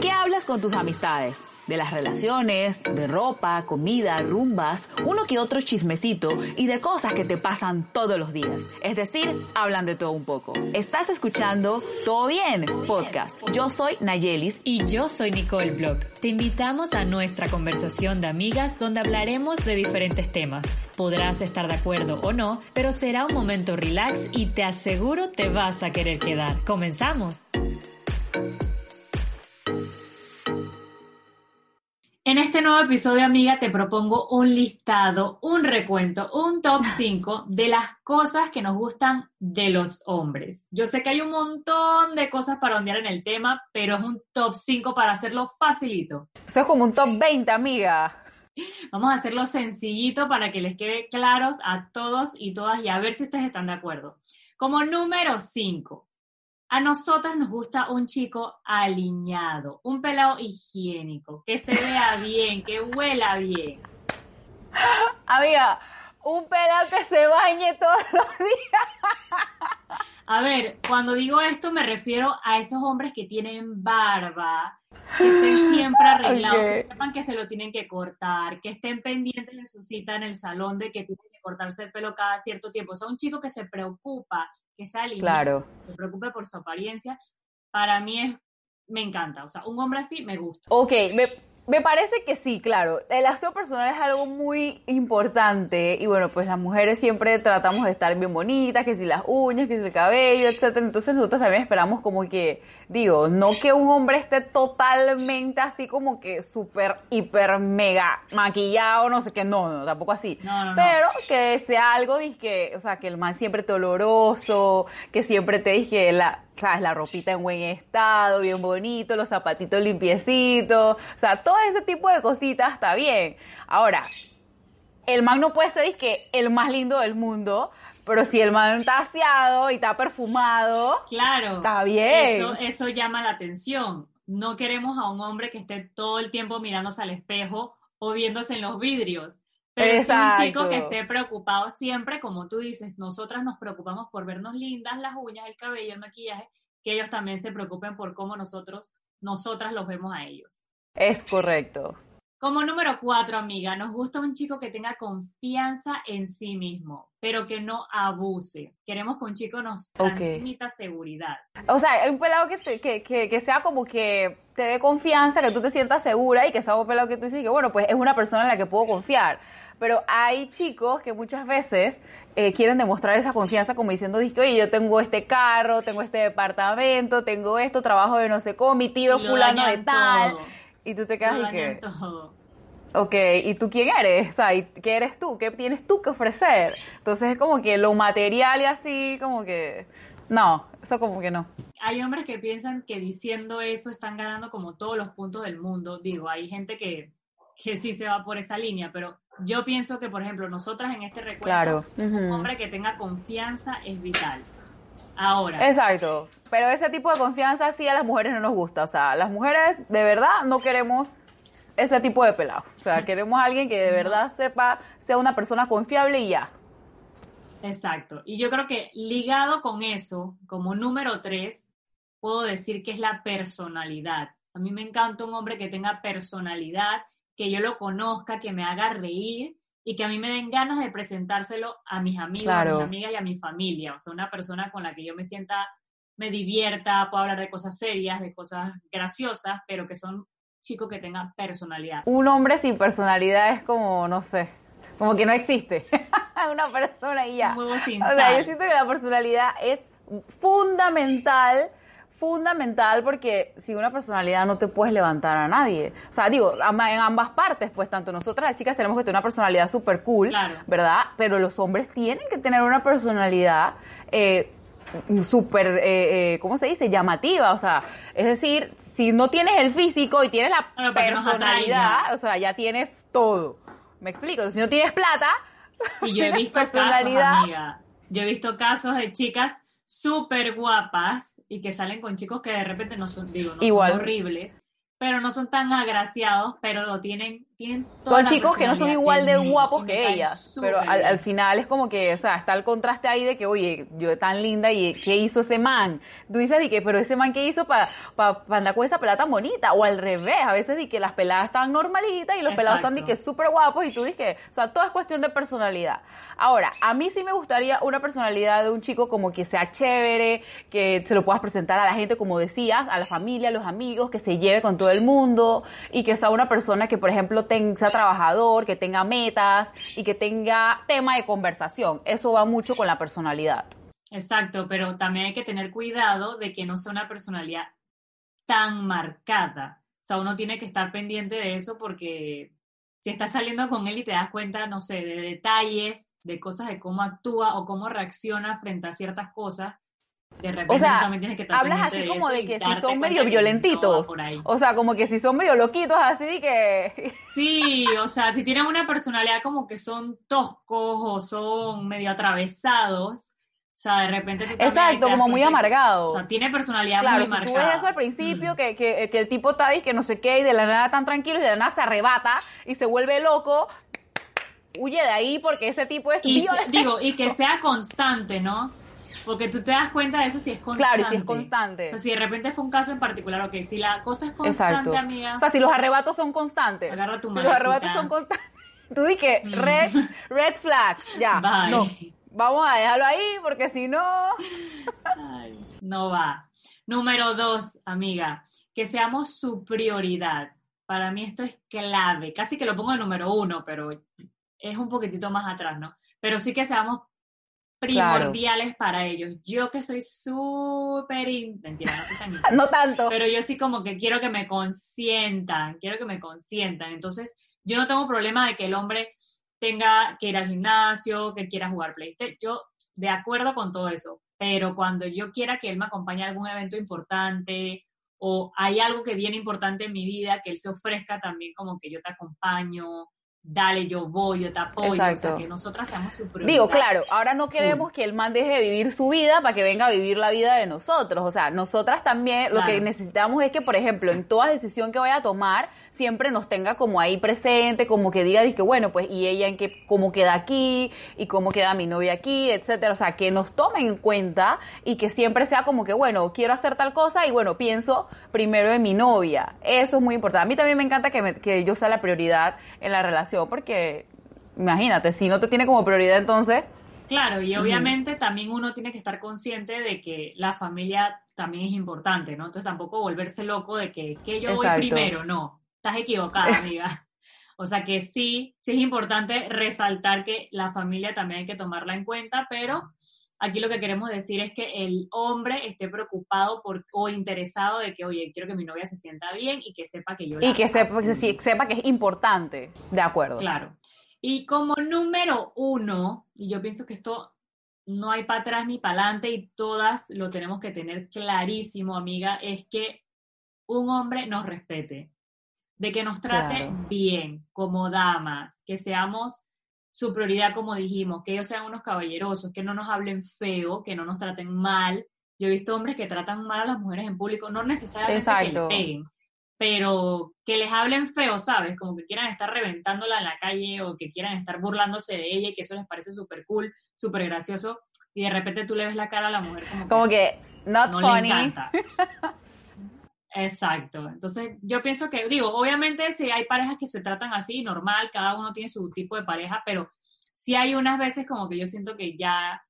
¿Qué hablas con tus amistades? De las relaciones, de ropa, comida, rumbas, uno que otro chismecito y de cosas que te pasan todos los días. Es decir, hablan de todo un poco. Estás escuchando Todo Bien Podcast. Yo soy Nayelis y yo soy Nicole Block. Te invitamos a nuestra conversación de amigas donde hablaremos de diferentes temas. Podrás estar de acuerdo o no, pero será un momento relax y te aseguro te vas a querer quedar. Comenzamos. En este nuevo episodio, amiga, te propongo un listado, un recuento, un top 5 de las cosas que nos gustan de los hombres. Yo sé que hay un montón de cosas para ondear en el tema, pero es un top 5 para hacerlo facilito. Eso es como un top 20, amiga. Vamos a hacerlo sencillito para que les quede claros a todos y todas y a ver si ustedes están de acuerdo. Como número 5, a nosotras nos gusta un chico aliñado, un pelado higiénico, que se vea bien, que huela bien. Amiga, un pelado que se bañe todos los días. A ver, cuando digo esto me refiero a esos hombres que tienen barba, que estén siempre arreglados, que sepan que se lo tienen que cortar, que estén pendientes de su cita en el salón de que tienen que cortarse el pelo cada cierto tiempo. O sea, un chico que se preocupa que sea claro. se preocupe por su apariencia, para mí es, me encanta. O sea, un hombre así me gusta. Ok, me, me parece que sí, claro. El aseo personal es algo muy importante y bueno, pues las mujeres siempre tratamos de estar bien bonitas, que si las uñas, que si el cabello, etcétera. Entonces nosotros también esperamos como que, digo, no que un hombre esté totalmente así como que súper, hiper, mega maquillado, no sé qué, no, no, tampoco así. Pero que sea algo, que, o sea, que el man siempre te oloroso, que siempre te dije la, ¿sabes? La ropita en buen estado, bien bonito, los zapatitos limpiecitos, o sea, todo ese tipo de cositas está bien. Ahora, el man no puede ser que el más lindo del mundo, pero si el man está aseado y está perfumado, claro, está bien. Eso, eso llama la atención. No queremos a un hombre que esté todo el tiempo mirándose al espejo o viéndose en los vidrios. Pero es un chico que esté preocupado siempre, como tú dices, nosotras nos preocupamos por vernos lindas, las uñas, el cabello, el maquillaje, que ellos también se preocupen por cómo nosotros, nosotras los vemos a ellos. Es correcto. Como número cuatro, amiga, nos gusta un chico que tenga confianza en sí mismo, pero que no abuse. Queremos que un chico nos transmita seguridad. O sea, un pelado que, que, que, sea como que te dé confianza, que tú te sientas segura y que sea un pelado que tú dices que, bueno, pues es una persona en la que puedo confiar. Pero hay chicos que muchas veces eh, quieren demostrar esa confianza como diciendo, oye, yo tengo este carro, tengo este departamento, tengo esto, trabajo de no sé cómo, mi tío fulano de tal. Y tú te quedas y que... Ok, ¿y tú quién eres? O sea, ¿qué eres tú? ¿Qué tienes tú que ofrecer? Entonces es como que lo material y así, como que... No, eso como que no. Hay hombres que piensan que diciendo eso están ganando como todos los puntos del mundo. Digo, hay gente que, que sí se va por esa línea, pero yo pienso que, por ejemplo, nosotras en este recuento, un hombre que tenga confianza es vital. Ahora. Exacto. Pero ese tipo de confianza sí a las mujeres no nos gusta. O sea, las mujeres de verdad no queremos ese tipo de pelado. O sea, queremos a alguien que de verdad sepa, sea una persona confiable y ya. Exacto. Y yo creo que ligado con eso, como número tres, puedo decir que es la personalidad. A mí me encanta un hombre que tenga personalidad, que yo lo conozca, que me haga reír y que a mí me den ganas de presentárselo a mis amigos, a mis amigas y a mi familia. O sea, una persona con la que yo me sienta, me divierta, puedo hablar de cosas serias, de cosas graciosas, pero que son chicos que tengan personalidad. Un hombre sin personalidad es como, no sé, como que no existe. una persona y ya. Un huevo sin o sea, yo siento que la personalidad es fundamental fundamental porque si una personalidad no te puedes levantar a nadie. O sea, digo, en ambas partes, pues tanto nosotras las chicas tenemos que tener una personalidad súper cool, ¿verdad? Pero los hombres tienen que tener una personalidad eh, súper, eh, eh, ¿cómo se dice? Llamativa. O sea, es decir, si no tienes el físico y tienes la personalidad, o sea, ya tienes todo. ¿Me explico? Si no tienes plata... Y yo he visto casos, amiga. Yo he visto casos de chicas súper guapas y que salen con chicos que de repente no son, digo, no son horribles, pero no son tan agraciados, pero lo tienen tienen Son chicos que no son igual de guapos y que ellas, pero al, final es como que, o sea, está el contraste ahí de que, oye, yo tan linda y ¿qué hizo ese man? Tú dices de que, pero ese man ¿qué hizo para andar con esa pelada tan bonita? O al revés, a veces de que las peladas están normalitas y los pelados están de que súper guapos y tú dices que, o sea, todo es cuestión de personalidad. Ahora, a mí sí me gustaría una personalidad de un chico como que sea chévere, que se lo puedas presentar a la gente, como decías, a la familia, a los amigos, que se lleve con todo el mundo y que sea una persona que, por ejemplo, sea trabajador, que tenga metas y que tenga tema de conversación. Eso va mucho con la personalidad. Exacto, pero también hay que tener cuidado de que no sea una personalidad tan marcada. O sea, uno tiene que estar pendiente de eso porque si estás saliendo con él y te das cuenta, no sé, de detalles, de cosas de cómo actúa o cómo reacciona frente a ciertas cosas, de repente O sea, también tienes que estar hablas así como de que si son medio violentitos. O sea, como que si son medio loquitos, así que... Sí, o sea, si tienen una personalidad como que son toscos o son medio atravesados, o sea, de repente tú Exacto, como muy amargados. O sea, tiene personalidad Claro, muy si marcada. tú ves eso al principio, Mm. que, que, que el tipo está y que no sé qué, y de la nada tan tranquilo, y de la nada se arrebata y se vuelve loco, huye de ahí porque ese tipo es Y digo, y que sea constante, ¿no? Porque tú te das cuenta de eso si es constante. Claro, y si es constante. O sea, si de repente fue un caso en particular, ok, si la cosa es constante, Exacto. amiga, O sea, si los arrebatos son constantes. Agarra tu si los arrebatos son constantes. Tú di que Mm. red, red flags, ya. Bye. No. Vamos a dejarlo ahí porque si no. Ay, no va. Número dos, amiga, que seamos su prioridad. Para mí esto es clave. Casi que lo pongo en número uno, pero es un poquitito más atrás, ¿no? Pero sí que seamos primordiales para ellos. Yo que soy súper... in- Mentira, no soy tan intensa. No tanto. pero yo sí como que quiero que me consientan, quiero que me consientan. Entonces, yo no tengo problema de que el hombre tenga que ir al gimnasio, que quiera jugar PlayStation. Yo de acuerdo con todo eso, pero cuando yo quiera que él me acompañe a algún evento importante o hay algo que viene importante en mi vida, que él se ofrezca también como que yo te acompaño, dale, yo voy, yo te apoyo, o sea, Exacto. que nosotras seamos su prioridad. Digo, claro, ahora no queremos que el man deje de vivir su vida para que venga a vivir la vida de nosotros. O sea, nosotras también lo que necesitamos es que, por ejemplo, en toda decisión que vaya a tomar, siempre nos tenga como ahí presente, como que diga, que bueno, pues, y ella en qué, cómo queda aquí, y cómo queda mi novia aquí, etcétera. O sea, que nos tomen en cuenta y que siempre sea como que, bueno, quiero hacer tal cosa y bueno, pienso primero en mi novia. Eso es muy importante. A mí también me encanta que, me- que yo sea la prioridad en la relación, porque imagínate, si no te tiene como prioridad, entonces, Claro, y obviamente también uno tiene que estar consciente de que la familia también es importante, ¿no? Entonces tampoco volverse loco de que, que yo voy Exacto. primero, no, estás equivocada, amiga. O sea que sí, sí es importante resaltar que la familia también hay que tomarla en cuenta, pero aquí lo que queremos decir es que el hombre esté preocupado por, o interesado de que, oye, quiero que mi novia se sienta bien y que sepa que yo la y que sepa, que sí- sepa que es importante. De acuerdo. Claro. Y como número uno, y yo pienso que esto no hay para atrás ni para adelante y todas lo tenemos que tener clarísimo, amiga, es que un hombre nos respete, de que nos trate Claro. bien como damas, que seamos su prioridad, como dijimos, que ellos sean unos caballerosos, que no nos hablen feo, que no nos traten mal. Yo he visto hombres que tratan mal a las mujeres en público, no necesariamente que Exacto. le peguen, pero que les hablen feo, ¿sabes? Como que quieran estar reventándola en la calle o que quieran estar burlándose de ella y que eso les parece súper cool, súper gracioso, y de repente tú le ves la cara a la mujer como que, Como que, not no funny. le encanta. Exacto. Entonces, yo pienso que, digo, obviamente si hay parejas que se tratan así, normal, cada uno tiene su tipo de pareja, pero sí hay unas veces como que yo siento que ya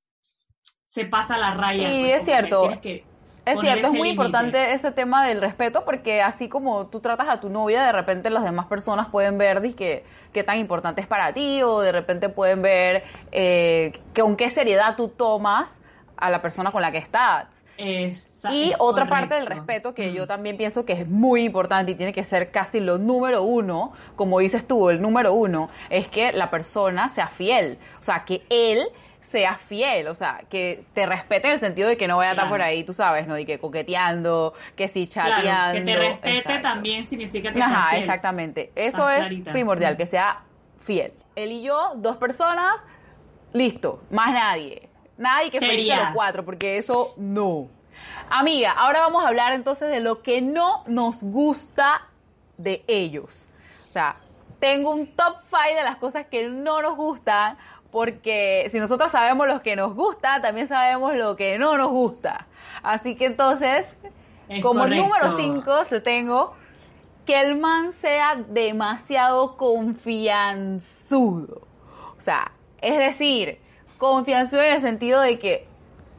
se pasa la raya. Sí, pues, es cierto. que Es cierto, es muy importante ese tema del respeto porque así como tú tratas a tu novia, de repente las demás personas pueden ver que qué tan importante es para ti o de repente pueden ver eh, que con qué seriedad tú tomas a la persona con la que estás. Esa- Y otra parte del correcto. respeto que Mm. yo también pienso que es muy importante y tiene que ser casi lo número uno, como dices tú, el número uno, es que la persona sea fiel. O sea, que él sea fiel, o sea, que te respete en el sentido de que no vaya a estar Claro. por ahí, tú sabes, ¿no? Y que coqueteando, que si chateando. Claro, que te respete exacto. también significa que sea Ajá, fiel. exactamente. Eso es clarita. primordial, Mm. que sea fiel. Él y yo, dos personas, listo, más nadie. Nadie que felice a los cuatro, porque eso no. Amiga, ahora vamos a hablar entonces de lo que no nos gusta de ellos. O sea, tengo un top 5 de las cosas que no nos gustan, porque si nosotros sabemos lo que nos gusta, también sabemos lo que no nos gusta. Así que entonces, como número 5 te tengo que el man sea demasiado confianzudo. O sea, es decir, confianzudo en el sentido de que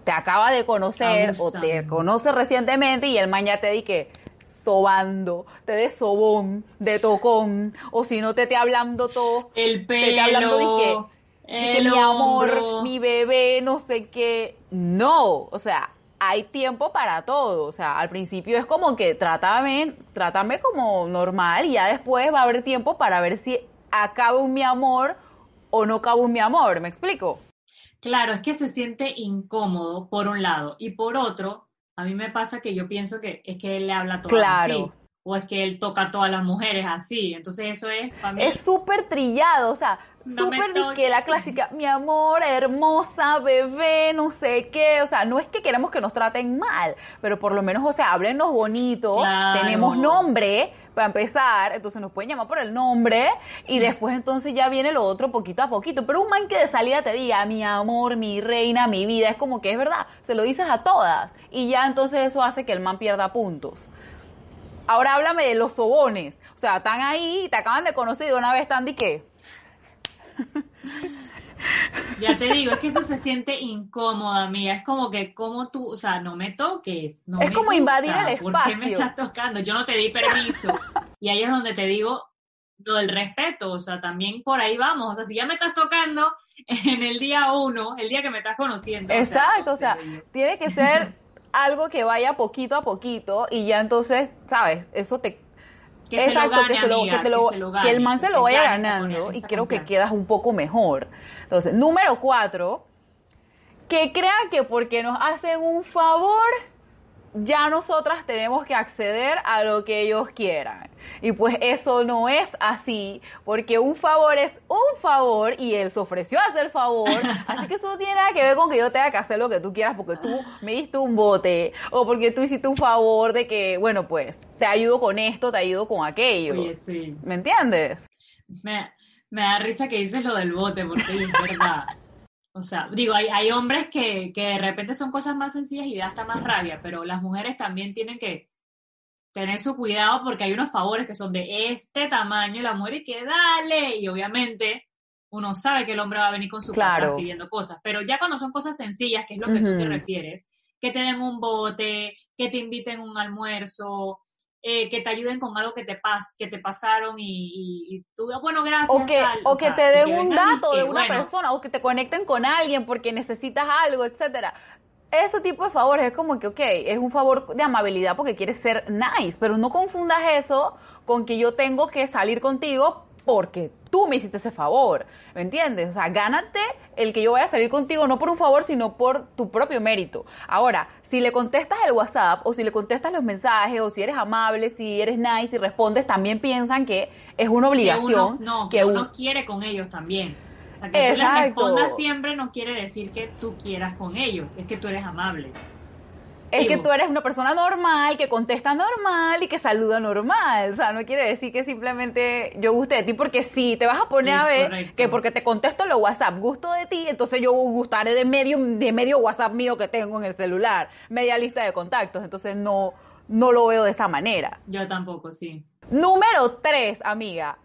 te acaba de conocer o te conoce recientemente y el man ya te di que sobando, te de sobón, de tocón, o si no te esté hablando todo, el pelo, te esté hablando de que, mi amor, mi bebé, no sé qué. No, o sea, hay tiempo para todo. O sea, al principio es como que trátame, trátame como normal y ya después va a haber tiempo para ver si acaba un mi amor o no acaba un mi amor. ¿Me explico? Claro, es que se siente incómodo por un lado y por otro, a mí me pasa que yo pienso que es que él le habla todo claro. así o es que él toca a todas las mujeres así. Entonces eso es Es súper trillado, o sea, súper que la clásica, mi amor, hermosa, bebé, no sé qué. O sea, no es que queremos que nos traten mal, pero por lo menos, o sea, háblenos bonito, tenemos nombre para empezar, entonces nos pueden llamar por el nombre y después entonces ya viene lo otro poquito a poquito. Pero un man que de salida te diga, mi amor, mi reina, mi vida, es como que es verdad, se lo dices a todas y ya entonces eso hace que el man pierda puntos. Ahora háblame de los sobones. O sea, están ahí, te acaban de conocer y de una vez están de qué. Ya te digo, es que eso se siente incómoda, mía. Es como que, como tú, o sea, no me toques. No es como invadir el espacio. ¿Por qué me estás tocando? Yo no te di permiso. Y ahí es donde te digo lo del respeto. O sea, también por ahí vamos. O sea, si ya me estás tocando en el día uno, el día que me estás conociendo. Exacto, o sea, tiene que ser algo que vaya poquito a poquito y ya entonces, ¿sabes? Eso te... Que Exacto, que, se lo, que, que, el man se, lo vaya ganando y creo que quedas un poco mejor. Entonces, número cuatro, que crean que porque nos hacen un favor, ya nosotras tenemos que acceder a lo que ellos quieran. Y pues eso no es así, porque un favor es un favor y él se ofreció a hacer favor, así que eso no tiene nada que ver con que yo tenga que hacer lo que tú quieras porque tú me diste un bote o porque tú hiciste un favor de que, bueno, pues te ayudo con esto, te ayudo con aquello. Oye, sí. ¿Me entiendes? Me, me da risa que dices lo del bote porque es verdad. O sea, digo, hay, hay hombres que, que de repente son cosas más sencillas y da hasta más rabia, pero las mujeres también tienen que tener su cuidado porque hay unos favores que son de este tamaño y la mujer y que dale. Y obviamente uno sabe que el hombre va a venir con su claro. pidiendo cosas, pero ya cuando son cosas sencillas, que es lo que tú te refieres, que te den un bote, que te inviten un almuerzo, eh, que te ayuden con algo que te pas, que te pasaron y, tú, bueno, gracias. O que, o, que te den un dato de una persona, o que te conecten con alguien porque necesitas algo, etcétera ese tipo de favores es como que, ok, es un favor de amabilidad porque quieres ser nice, pero no confundas eso con que yo tengo que salir contigo porque tú me hiciste ese favor, ¿me entiendes? O sea, gánate el que yo vaya a salir contigo no por un favor, sino por tu propio mérito. Ahora, si le contestas el WhatsApp o si le contestas los mensajes o si eres amable, si eres nice y respondes, también piensan que es una obligación. Que no, que, uno quiere con ellos también que tú les respondas siempre no quiere decir que tú quieras con ellos, es que tú eres amable. Es que tú eres una persona normal, que contesta normal y que saluda normal. O sea, no quiere decir que simplemente yo guste de ti, porque si te vas a poner a ver que porque te contesto los WhatsApp, gusto de ti, entonces yo gustaré de medio, de medio WhatsApp mío que tengo en el celular, media lista de contactos. Entonces no, no lo veo de esa manera. Yo tampoco, sí. Número tres, amiga,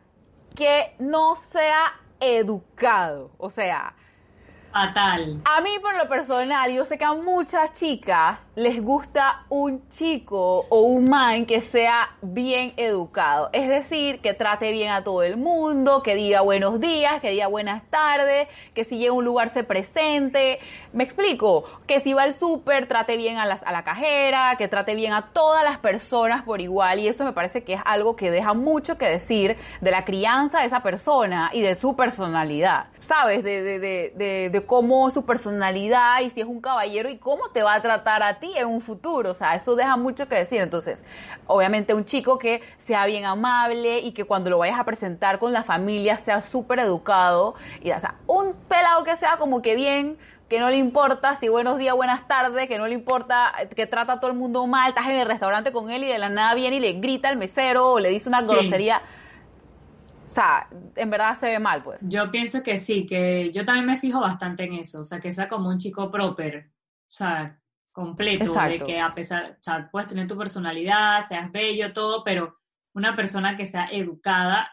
que no sea educado. O sea, Fatal. A mí, por lo personal, yo sé que a muchas chicas les gusta un chico o un man que sea bien educado. Es decir, que trate bien a todo el mundo, que diga buenos días, que diga buenas tardes, que si llega a un lugar se presente. Me explico, que si va al súper trate bien a, las, a la cajera, que trate bien a todas las personas por igual. Y eso me parece que es algo que deja mucho que decir de la crianza de esa persona y de su personalidad. ¿Sabes? de, de, cómo su personalidad y si es un caballero y cómo te va a tratar a ti en un futuro. O sea, eso deja mucho que decir. Entonces, obviamente un chico que sea bien amable y que cuando lo vayas a presentar con la familia sea súper educado. Y, o sea, un pelado que sea como que bien que no le importa si buenos días, buenas tardes, que no le importa que trata a todo el mundo mal, estás en el restaurante con él y de la nada viene y le grita al mesero o le dice una grosería o sea, en verdad se ve mal, pues. Yo pienso que sí, que yo también me fijo bastante en eso, o sea, que sea como un chico proper, o sea, completo, de que a pesar, o sea, puedes tener tu personalidad, seas bello, todo, pero una persona que sea educada,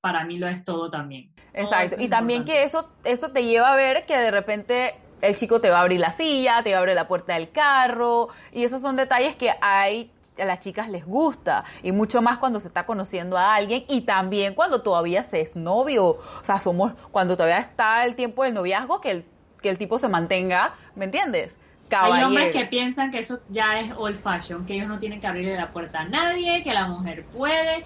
para mí lo es todo también. Exacto, y también que eso, eso te lleva a ver que de repente el chico te va a abrir la silla, te va a abrir la puerta del carro, y esos son detalles que hay a las chicas les gusta y mucho más cuando se está conociendo a alguien y también cuando todavía se es novio, o sea, somos cuando todavía está el tiempo del noviazgo que el que el tipo se mantenga, ¿me entiendes? Hay hombres que piensan que eso ya es old fashion, que ellos no tienen que abrirle la puerta a nadie, que la mujer puede.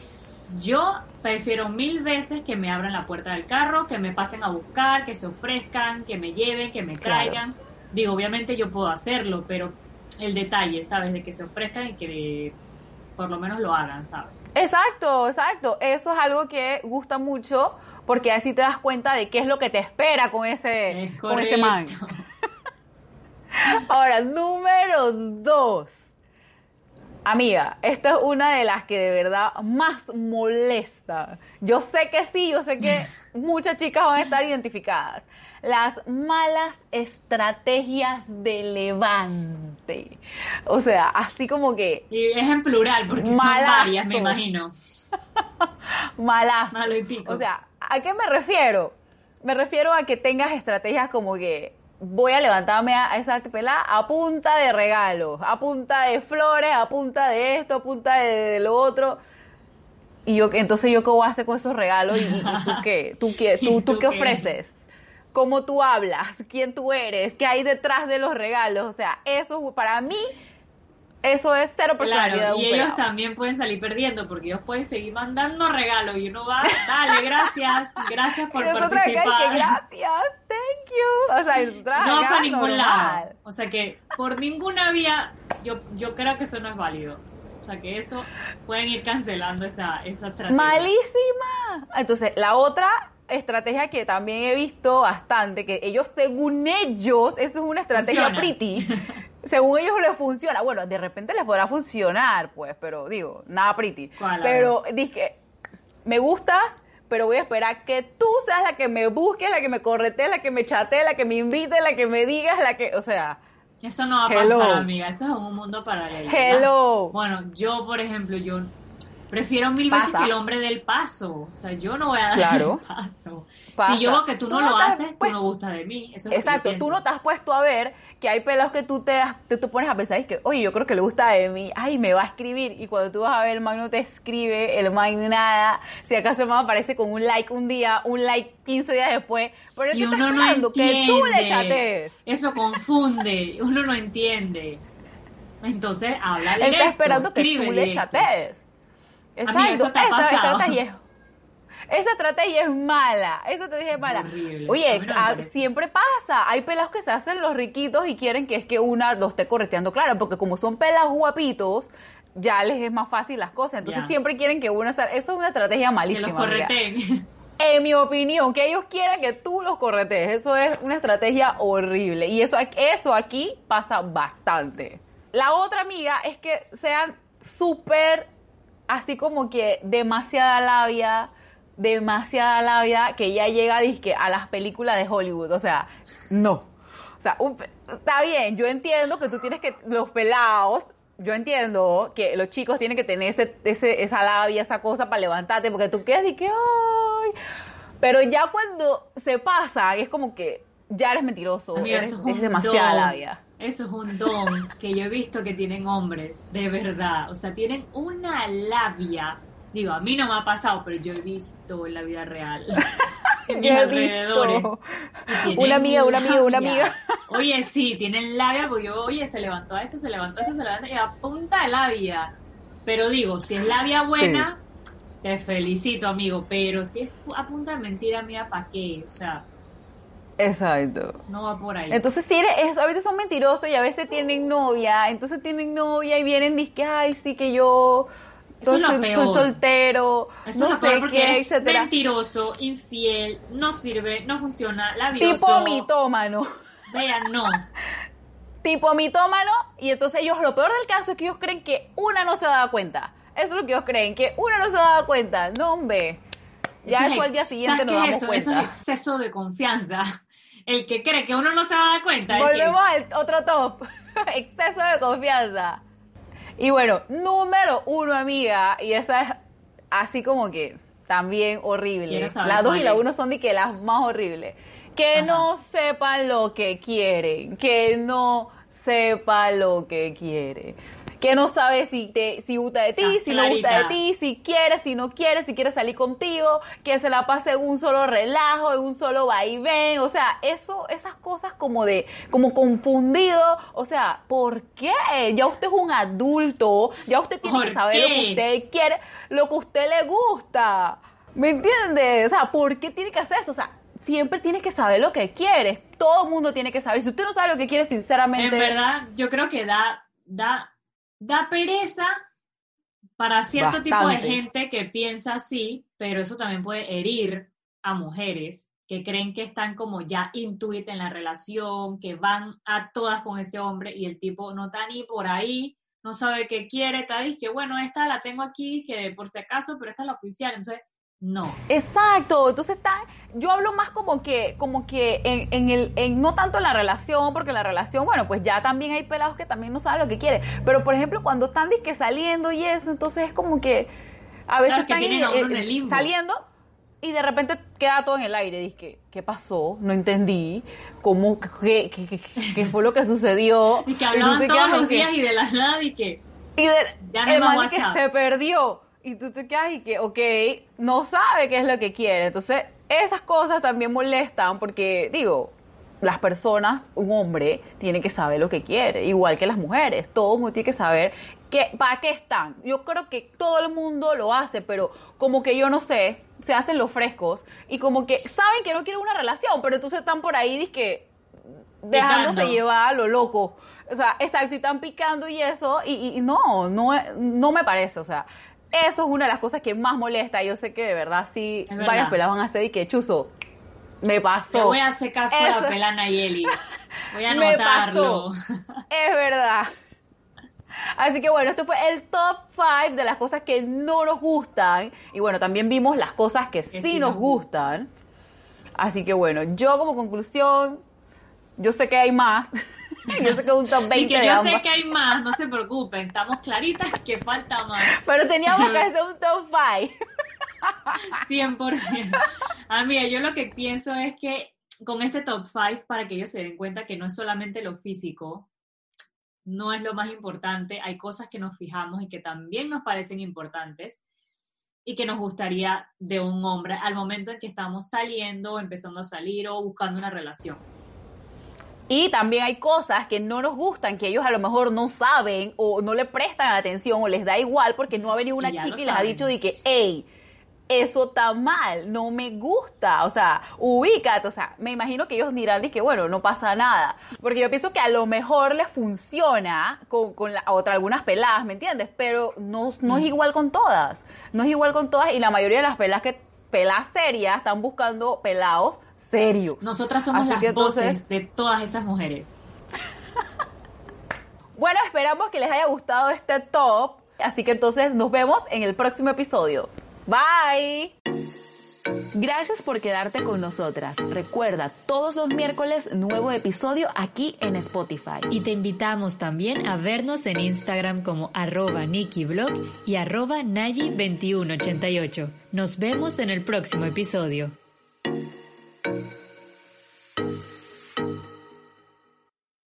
Yo prefiero mil veces que me abran la puerta del carro, que me pasen a buscar, que se ofrezcan, que me lleven, que me traigan. Digo, obviamente yo puedo hacerlo, pero el detalle, ¿sabes? De que se ofrezcan y que por lo menos lo hagan, ¿sabes? Exacto, exacto. Eso es algo que gusta mucho porque así te das cuenta de qué es lo que te espera con ese, con ese man. Ahora, número dos. Amiga, esta es una de las que de verdad más molesta. Yo sé que sí, yo sé que muchas chicas van a estar identificadas. Las malas estrategias de levante. O sea, así como que... Y es en plural, porque son varias, me imagino. Malazo. Malo y pico. O sea, ¿a qué me refiero? Me refiero a que tengas estrategias como que voy a levantarme a esa pelada a punta de regalos, a punta de flores, a punta de esto, a punta de, lo otro. Y yo, entonces yo qué voy a hacer con esos regalos y, tú qué, tú qué, tú, tú qué ofreces, cómo tú hablas, quién tú eres, qué hay detrás de los regalos. O sea, eso para mí eso es cero personalidad. Claro, y ellos también pueden salir perdiendo porque ellos pueden seguir mandando regalos y uno va, dale, gracias, gracias por participar. gracias, thank you. O sea, no para ningún lado. O sea que por ninguna vía, yo, yo creo que eso no es válido. O sea que eso pueden ir cancelando esa, esa estrategia. Malísima. Entonces, la otra estrategia que también he visto bastante, que ellos, según ellos, eso es una estrategia pretty. según ellos les funciona. Bueno, de repente les podrá funcionar, pues, pero digo, nada pretty. pero dije, me gustas, pero voy a esperar que tú seas la que me busque, la que me correte, la que me chatee, la que me invite, la que me digas, la que, o sea... Eso no va a pasar, amiga. Eso es un mundo paralelo. Hello. Bueno, yo, por ejemplo, yo Prefiero mil veces que el hombre del paso. O sea, yo no voy a dar el paso. Si yo veo que tú, no, lo haces, tú no gustas de mí. exacto, tú no te has puesto a ver que hay pelos que tú te, te, pones a pensar, es que, oye, yo creo que le gusta de mí, ay, me va a escribir. Y cuando tú vas a ver, el man no te escribe, el man nada. Si acaso el man aparece con un like un día, un like 15 días después. Pero y uno no entiende. que tú le chatees. Eso confunde, uno no entiende. Entonces, habla Él está esperando que tú le chatees. Exacto, esa estrategia. Esa estrategia es mala, esa estrategia es mala. Oye, ah, siempre pasa, hay pelados que se hacen los riquitos y quieren que es que una los esté correteando, claro, porque como son pelados guapitos, ya les es más fácil las cosas, entonces siempre quieren que una, eso es una estrategia malísima. Que los. En mi opinión, que ellos quieran que tú los corretees, eso es una estrategia horrible y eso, eso aquí pasa bastante. La otra amiga es que sean súper así como que demasiada labia, demasiada labia que ya llega disque a las películas de Hollywood. O sea, no. O sea, está bien, yo entiendo que tú tienes que, los pelados, yo entiendo que los chicos tienen que tener ese, ese, esa labia, esa cosa para levantarte, porque tú quedas y que, ay. Pero ya cuando se pasa, es como que ya eres mentiroso, es demasiada labia. Eso es un don que yo he visto que tienen hombres, de verdad. O sea, tienen una labia. Digo, a mí no me ha pasado, pero yo he visto en la vida real. En mis alrededores. Una amiga, una amiga, una amiga. Oye, sí, tienen labia, porque yo, oye, se levantó este, se levantó este, se levantó, y a punta de labia. Pero digo, si es labia buena, te felicito, amigo. Pero si es a punta de mentira, mira, ¿para qué? O sea, Exacto. No va por ahí. Entonces, si eres, a veces son mentirosos y a veces tienen novia. Entonces tienen novia y vienen y que, ay, sí que yo soy, soltero, no sé qué, etcétera. Mentiroso, infiel, no sirve, no funciona, labioso. Tipo mitómano. Vean, no. tipo mitómano. Y entonces ellos, lo peor del caso es que ellos creen que una no se da cuenta. Eso es lo que ellos creen, que una no se da cuenta. No, hombre. Ya eso al día siguiente nos damos eso? cuenta. Eso es exceso de confianza. El que cree que uno no se va a dar cuenta. que- Volvemos al otro top. Exceso de confianza. Y bueno, número uno, amiga. Y esa es así como que también horrible. La dos y la uno son de que las más horribles. Que Ajá. no sepan lo que quieren. Que no sepa lo que quiere. Que no sabe si te si gusta de ti, si no gusta de ti, si quiere, si no quiere, si quiere salir contigo, que se la pase en un solo relajo, en un solo vaivén, o sea, eso, esas cosas como de, como confundido, o sea, ¿por qué? Ya usted es un adulto, ya usted tiene ¿Por que saber lo que usted quiere, lo que usted le gusta, ¿me entiende? O sea, ¿por qué tiene que hacer eso? O sea, siempre tienes que saber lo que quieres, todo el mundo tiene que saber, si usted no sabe lo que quiere, sinceramente... En verdad, yo creo que da, da, da pereza para cierto tipo de gente que piensa así, pero eso también puede herir a mujeres que creen que están como ya intuit en la relación, que van a todas con ese hombre y el tipo no está ni por ahí, no sabe qué quiere, está que bueno, esta la tengo aquí, que por si acaso, pero esta es la oficial, entonces no. Exacto, entonces está, yo hablo más como que, como que en, en el, en, no tanto en la relación, porque la relación, bueno, pues ya también hay pelados que también no saben lo que quieren, pero por ejemplo cuando están disque saliendo y eso, entonces es como que a veces Claro, que están limbo. saliendo y de repente queda todo en el aire, dice ¿qué pasó? No entendí, ¿cómo, qué, qué, qué- qué fue lo que sucedió? Y que hablaban te todos los días y de la nada y que y de, Ya no el man que se perdió. Y tú te quedas y que, ok, no sabe qué es lo que quiere. Entonces, esas cosas también molestan porque, digo, las personas, un hombre, tiene que saber lo que quiere, igual que las mujeres. Todo el mundo tiene que saber que, para qué están. Yo creo que todo el mundo lo hace, pero como que yo no sé, se hacen los frescos y como que saben que no quieren una relación, pero entonces están por ahí, que dejándose Picando. llevar a lo loco. O sea, exacto, y están picando y eso, y, y- no, no, no me parece, o sea, eso es una de las cosas que más molesta. Yo sé que de verdad sí, verdad. varias peladas van a hacer y que chuzo, me pasó. le voy a hacer caso a Eso. la pela Nayeli. Voy a anotarlo. Es verdad. Así que bueno, esto fue el top 5 de las cosas que no nos gustan. Y bueno, también vimos las cosas que, sí, sí nos nos gustan. Así que bueno, yo como conclusión, yo sé que hay más. yo sé que un top 20 Y que yo ambas. sé que hay más, no se preocupen, estamos claritas que falta más. Pero teníamos que hacer un top 5. 100%. Ah, mira, yo lo que pienso es que con este top 5, para que ellos se den cuenta que no es solamente lo físico, no es lo más importante, hay cosas que nos fijamos y que también nos parecen importantes y que nos gustaría de un hombre al momento en que estamos saliendo, empezando a salir o buscando una relación. Y también hay cosas que no nos gustan, que ellos a lo mejor no saben o no le prestan atención o les da igual porque no ha venido una Y chica y les ha dicho de que, hey, eso está mal, no me gusta, o sea, ubícate, o sea, me imagino que ellos dirán de que, bueno, no pasa nada, porque yo pienso que a lo mejor les funciona con, con la, otra, algunas peladas, ¿me entiendes? Pero no, no es Mm. igual con todas, no es igual con todas y la mayoría de las peladas que, peladas serias, están buscando pelados serios. Nosotras somos Así las entonces- voces de todas esas mujeres. Bueno, esperamos que les haya gustado este top. Así que entonces nos vemos en el próximo episodio. Bye. Gracias por quedarte con nosotras. Recuerda, todos los miércoles nuevo episodio aquí en Spotify. Y te invitamos también a vernos en Instagram como arroba NikiBlog y arroba Nayi2188. Nos vemos en el próximo episodio. Thank you.